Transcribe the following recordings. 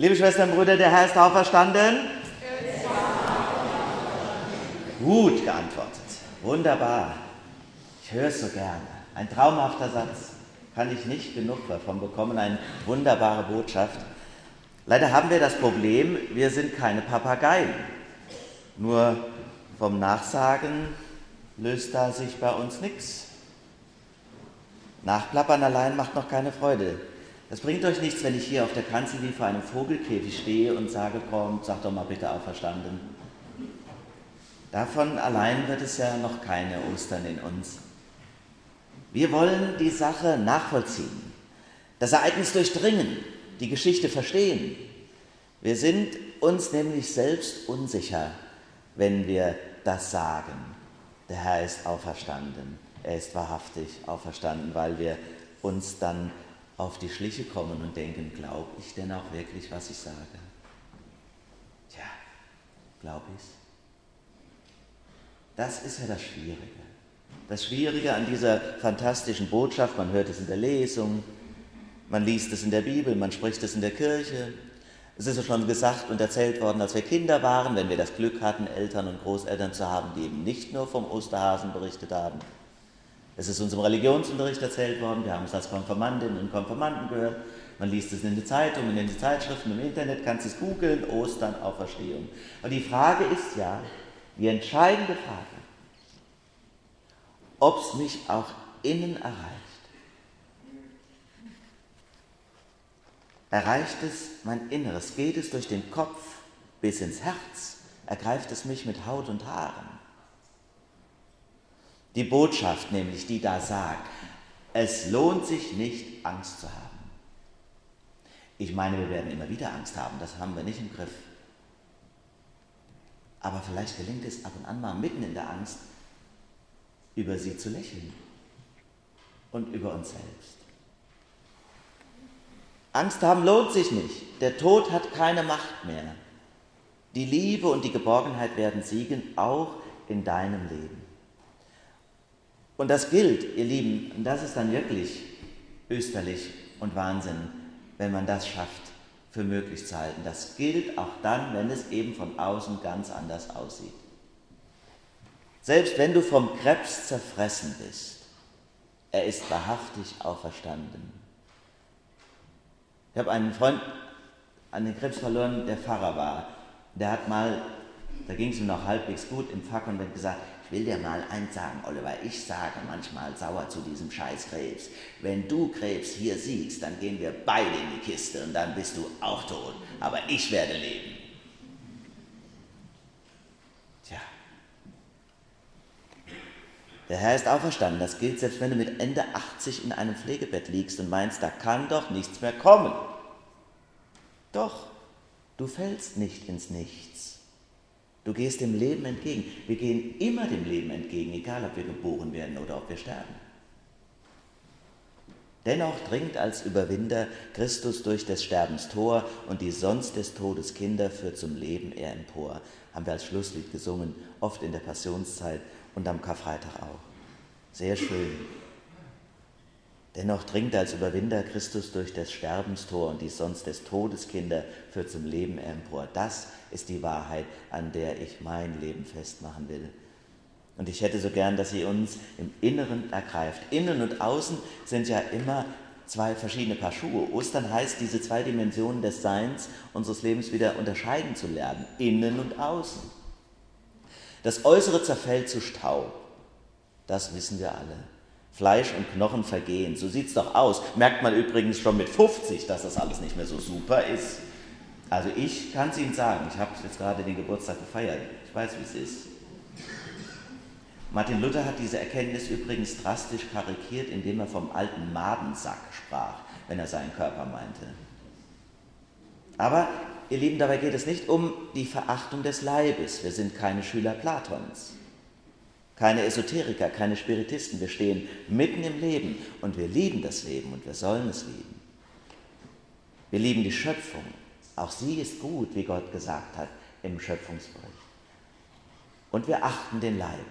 Liebe Schwestern und Brüder, der Herr ist auferstanden. Gut geantwortet. Wunderbar. Ich höre es so gerne. Ein traumhafter Satz. Kann ich nicht genug davon bekommen. Eine wunderbare Botschaft. Leider haben wir das Problem, wir sind keine Papageien. Nur vom Nachsagen löst da sich bei uns nichts. Nachplappern allein macht noch keine Freude. Das bringt euch nichts, wenn ich hier auf der Kanzel wie vor einem Vogelkäfig stehe und sage, kommt, sag doch mal bitte auferstanden. Davon allein wird es ja noch keine Ostern in uns. Wir wollen die Sache nachvollziehen, das Ereignis durchdringen, die Geschichte verstehen. Wir sind uns nämlich selbst unsicher, wenn wir das sagen. Der Herr ist auferstanden, er ist wahrhaftig auferstanden, weil wir uns dann auf die Schliche kommen und denken, glaube ich denn auch wirklich, was ich sage? Tja, glaube ich's? Das ist ja das Schwierige. Das Schwierige an dieser fantastischen Botschaft, man hört es in der Lesung, man liest es in der Bibel, man spricht es in der Kirche. Es ist ja schon gesagt und erzählt worden, als wir Kinder waren, wenn wir das Glück hatten, Eltern und Großeltern zu haben, die eben nicht nur vom Osterhasen berichtet haben. Es ist uns im Religionsunterricht erzählt worden, wir haben es als Konfirmandinnen und Konfirmanden gehört. Man liest es in den Zeitungen, in den Zeitschriften, im Internet, kannst es googeln, Ostern, Auferstehung. Und die Frage ist ja, die entscheidende Frage, ob es mich auch innen erreicht. Erreicht es mein Inneres? Geht es durch den Kopf bis ins Herz? Ergreift es mich mit Haut und Haaren? Die Botschaft nämlich, die da sagt, es lohnt sich nicht, Angst zu haben. Ich meine, wir werden immer wieder Angst haben, das haben wir nicht im Griff. Aber vielleicht gelingt es ab und an mal mitten in der Angst, über sie zu lächeln und über uns selbst. Angst haben lohnt sich nicht. Der Tod hat keine Macht mehr. Die Liebe und die Geborgenheit werden siegen, auch in deinem Leben. Und das gilt, ihr Lieben, und das ist dann wirklich österlich und Wahnsinn, wenn man das schafft, für möglich zu halten. Das gilt auch dann, wenn es eben von außen ganz anders aussieht. Selbst wenn du vom Krebs zerfressen bist, er ist wahrhaftig auferstanden. Ich habe einen Freund an den Krebs verloren, der Pfarrer war. Der hat mal, da ging es ihm noch halbwegs gut im hat gesagt, will dir mal eins sagen, Oliver, ich sage manchmal sauer zu diesem Scheiß Krebs. Wenn du Krebs hier siehst, dann gehen wir beide in die Kiste und dann bist du auch tot. Aber ich werde leben. Der Herr ist auferstanden. Das gilt selbst wenn du mit Ende 80 in einem Pflegebett liegst und meinst, da kann doch nichts mehr kommen. Doch, du fällst nicht ins Nichts. Du gehst dem Leben entgegen. Wir gehen immer dem Leben entgegen, egal ob wir geboren werden oder ob wir sterben. Dennoch dringt als Überwinder Christus durch des Sterbens Tor und die sonst des Todes Kinder führt zum Leben er empor. Haben wir als Schlusslied gesungen, oft in der Passionszeit und am Karfreitag auch. Sehr schön. Dennoch dringt als Überwinder Christus durch des Sterbens Tor und die sonst des Todes Kinder führt zum Leben empor. Das ist die Wahrheit, an der ich mein Leben festmachen will. Und ich hätte so gern, dass sie uns im Inneren ergreift. Innen und Außen sind ja immer zwei verschiedene Paar Schuhe. Ostern heißt, diese zwei Dimensionen des Seins unseres Lebens wieder unterscheiden zu lernen. Innen und Außen. Das Äußere zerfällt zu Staub. Das wissen wir alle. Fleisch und Knochen vergehen. So sieht es doch aus. Merkt man übrigens schon mit 50, dass das alles nicht mehr so super ist. Also ich kann es Ihnen sagen, ich habe jetzt gerade den Geburtstag gefeiert. Ich weiß, wie es ist. Martin Luther hat diese Erkenntnis übrigens drastisch karikiert, indem er vom alten Madensack sprach, wenn er seinen Körper meinte. Aber Ihr Lieben, dabei geht es nicht um die Verachtung des Leibes. Wir sind keine Schüler Platons, keine Esoteriker, keine Spiritisten. Wir stehen mitten im Leben und wir lieben das Leben und wir sollen es lieben. Wir lieben die Schöpfung. Auch sie ist gut, wie Gott gesagt hat im Schöpfungsbericht. Und wir achten den Leib.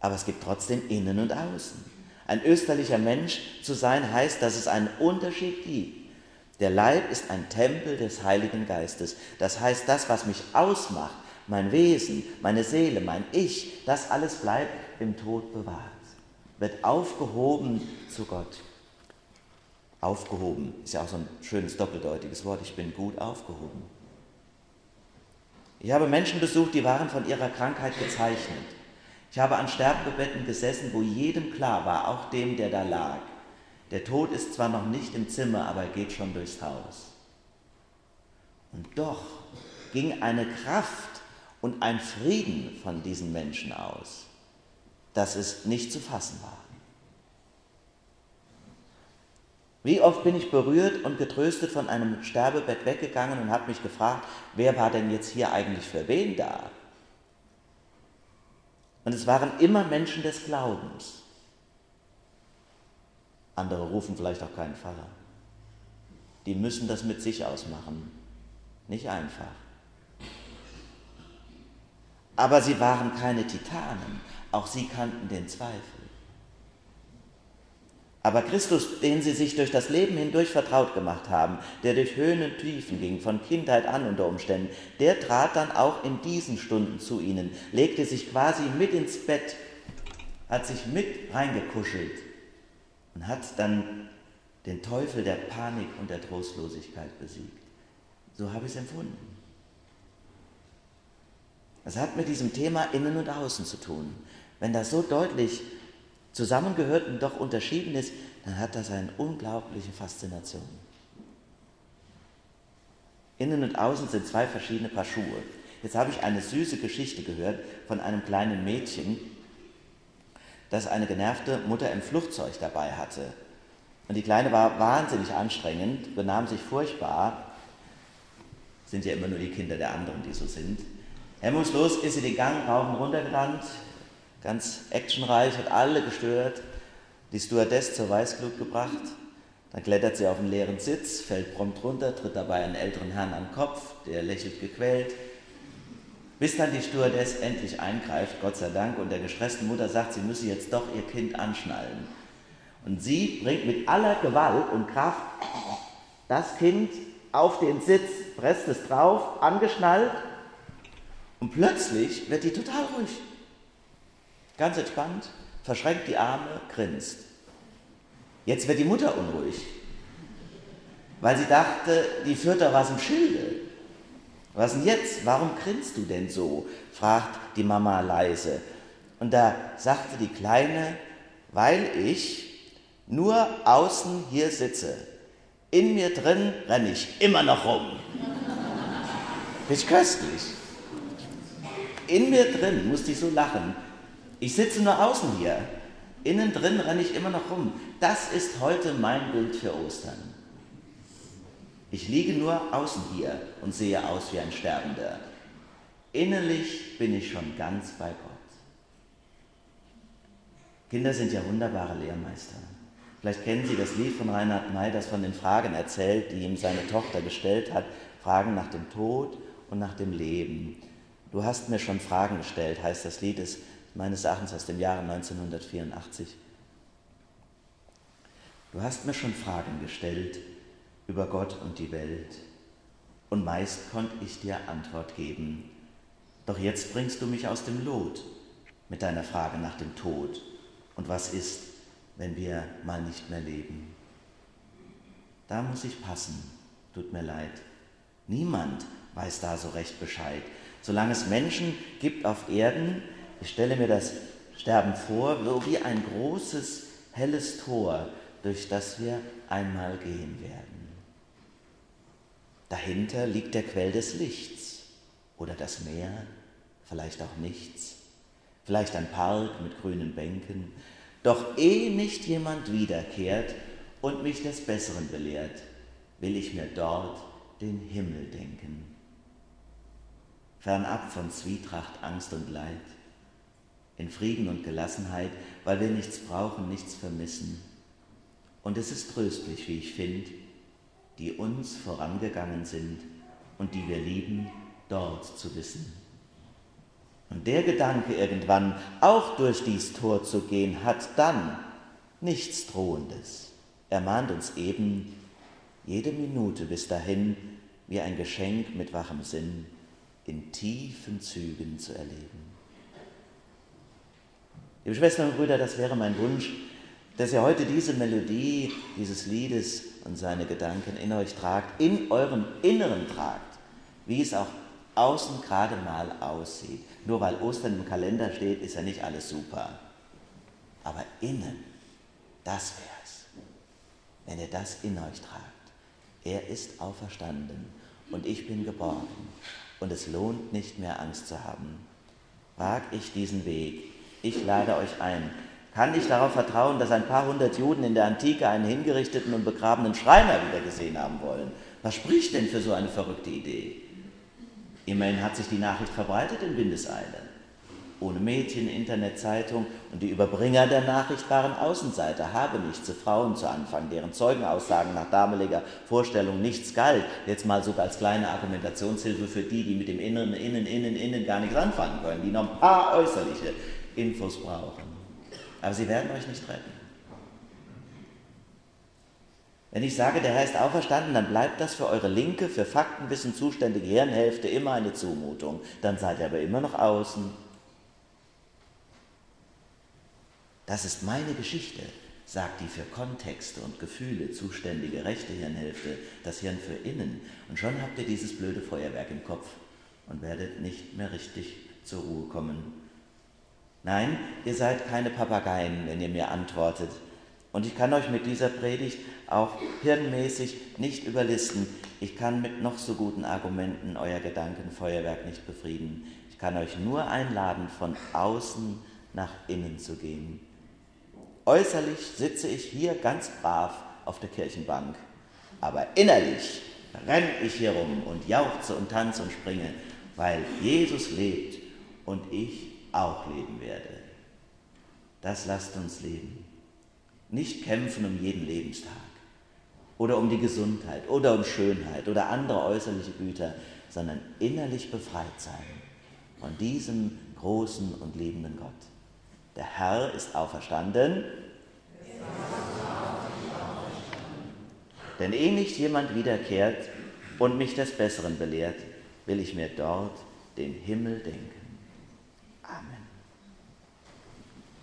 Aber es gibt trotzdem Innen und Außen. Ein österlicher Mensch zu sein heißt, dass es einen Unterschied gibt Der Leib ist ein Tempel des Heiligen Geistes. Das heißt, das, was mich ausmacht, mein Wesen, meine Seele, mein Ich, das alles bleibt im Tod bewahrt, wird aufgehoben zu Gott. Aufgehoben ist ja auch so ein schönes doppeldeutiges Wort. Ich bin gut aufgehoben. Ich habe Menschen besucht, die waren von ihrer Krankheit gezeichnet. Ich habe an Sterbebetten gesessen, wo jedem klar war, auch dem, der da lag, der Tod ist zwar noch nicht im Zimmer, aber er geht schon durchs Haus. Und doch ging eine Kraft und ein Frieden von diesen Menschen aus, dass es nicht zu fassen war. Wie oft bin ich berührt und getröstet von einem Sterbebett weggegangen und habe mich gefragt, wer war denn jetzt hier eigentlich für wen da? Und es waren immer Menschen des Glaubens. Andere rufen vielleicht auch keinen Pfarrer. Die müssen das mit sich ausmachen. Nicht einfach. Aber sie waren keine Titanen. Auch sie kannten den Zweifel. Aber Christus, den sie sich durch das Leben hindurch vertraut gemacht haben, der durch Höhen und Tiefen ging, von Kindheit an unter Umständen, der trat dann auch in diesen Stunden zu ihnen, legte sich quasi mit ins Bett, hat sich mit reingekuschelt und hat dann den Teufel der Panik und der Trostlosigkeit besiegt. So habe ich es empfunden. Es hat mit diesem Thema Innen und Außen zu tun. Wenn das so deutlich zusammengehört und doch unterschieden ist, dann hat das eine unglaubliche Faszination. Innen und Außen sind zwei verschiedene Paar Schuhe. Jetzt habe ich eine süße Geschichte gehört von einem kleinen Mädchen, das eine genervte Mutter im Flugzeug dabei hatte. Und die Kleine war wahnsinnig anstrengend, benahm sich furchtbar. Sind ja immer nur die Kinder der anderen, die so sind. Hemmungslos ist sie den Gang rauf und runter gerannt, ganz actionreich, hat alle gestört, die Stewardess zur Weißglut gebracht. Dann klettert sie auf einen leeren Sitz, fällt prompt runter, tritt dabei einen älteren Herrn den Kopf, der lächelt gequält. Bis dann die Stewardess endlich eingreift, Gott sei Dank, und der gestressten Mutter sagt, sie müsse jetzt doch ihr Kind anschnallen. Und sie bringt mit aller Gewalt und Kraft das Kind auf den Sitz, presst es drauf, angeschnallt, und plötzlich wird die total ruhig. Ganz entspannt, verschränkt die Arme, grinst. Jetzt wird die Mutter unruhig, weil sie dachte, die führt da was im Schilde. Was denn jetzt? Warum grinst du denn so? fragt die Mama leise. Und da sagte die Kleine, weil ich nur außen hier sitze. In mir drin renne ich immer noch rum. Ist köstlich. In mir drin musste ich so lachen. Ich sitze nur außen hier. Innen drin renne ich immer noch rum. Das ist heute mein Bild für Ostern. Ich liege nur außen hier und sehe aus wie ein Sterbender. Innerlich bin ich schon ganz bei Gott. Kinder sind ja wunderbare Lehrmeister. Vielleicht kennen Sie das Lied von Reinhard May, das von den Fragen erzählt, die ihm seine Tochter gestellt hat. Fragen nach dem Tod und nach dem Leben. Du hast mir schon Fragen gestellt, heißt das Lied, ist meines Erachtens aus dem Jahre 1984. Du hast mir schon Fragen gestellt über Gott und die Welt, und meist konnte ich dir Antwort geben. Doch jetzt bringst du mich aus dem Lot mit deiner Frage nach dem Tod und was ist, wenn wir mal nicht mehr leben. Da muss ich passen, tut mir leid. Niemand weiß da so recht Bescheid. Solange es Menschen gibt auf Erden, ich stelle mir das Sterben vor, so wie ein großes, helles Tor, durch das wir einmal gehen werden. Dahinter liegt der Quell des Lichts oder das Meer, vielleicht auch nichts, vielleicht ein Park mit grünen Bänken, doch ehe nicht jemand wiederkehrt und mich des Besseren belehrt, will ich mir dort den Himmel denken. Fernab von Zwietracht, Angst und Leid, in Frieden und Gelassenheit, weil wir nichts brauchen, nichts vermissen. Und es ist tröstlich, wie ich finde, die uns vorangegangen sind und die wir lieben, dort zu wissen. Und der Gedanke irgendwann, auch durch dies Tor zu gehen, hat dann nichts Drohendes. Er mahnt uns eben, jede Minute bis dahin wie ein Geschenk mit wachem Sinn in tiefen Zügen zu erleben. Liebe Schwestern und Brüder, das wäre mein Wunsch, dass ihr heute diese Melodie dieses Liedes und seine Gedanken in euch tragt, in eurem Inneren tragt, wie es auch außen gerade mal aussieht. Nur weil Ostern im Kalender steht, ist ja nicht alles super. Aber innen, das wär's, wenn ihr das in euch tragt. Er ist auferstanden und ich bin geborgen und es lohnt nicht mehr Angst zu haben. Wag ich diesen Weg, ich lade euch ein. Kann ich darauf vertrauen, dass ein paar hundert Juden in der Antike einen hingerichteten und begrabenen Schreiner wieder gesehen haben wollen? Was spricht denn für so eine verrückte Idee? Immerhin hat sich die Nachricht verbreitet in Windeseile. Ohne Mädchen, Internet, Zeitung und die Überbringer der Nachricht waren Außenseiter, habe nicht zu Frauen zu Anfang, deren Zeugenaussagen nach damaliger Vorstellung nichts galt, jetzt mal sogar als kleine Argumentationshilfe für die, die mit dem Inneren, Innen, Innen, Innen gar nichts anfangen können, die noch ein paar äußerliche Infos brauchen. Aber sie werden euch nicht retten. Wenn ich sage, der Herr ist auferstanden, dann bleibt das für eure linke, für Faktenwissen zuständige Hirnhälfte immer eine Zumutung. Dann seid ihr aber immer noch außen. Das ist meine Geschichte, sagt die für Kontexte und Gefühle zuständige rechte Hirnhälfte, das Hirn für innen. Und schon habt ihr dieses blöde Feuerwerk im Kopf und werdet nicht mehr richtig zur Ruhe kommen. Nein, ihr seid keine Papageien, wenn ihr mir antwortet, und ich kann euch mit dieser Predigt auch hirnmäßig nicht überlisten. Ich kann mit noch so guten Argumenten euer Gedankenfeuerwerk nicht befrieden. Ich kann euch nur einladen, von außen nach innen zu gehen. Äußerlich sitze ich hier ganz brav auf der Kirchenbank, aber innerlich renne ich hier rum und jauchze und tanze und springe, weil Jesus lebt und ich auch leben werde. Das lasst uns leben. Nicht kämpfen um jeden Lebenstag oder um die Gesundheit oder um Schönheit oder andere äußerliche Güter, sondern innerlich befreit sein von diesem großen und liebenden Gott. Der Herr ist auferstanden. Denn ehe nicht jemand wiederkehrt und mich des Besseren belehrt, will ich mir dort den Himmel denken. Amen.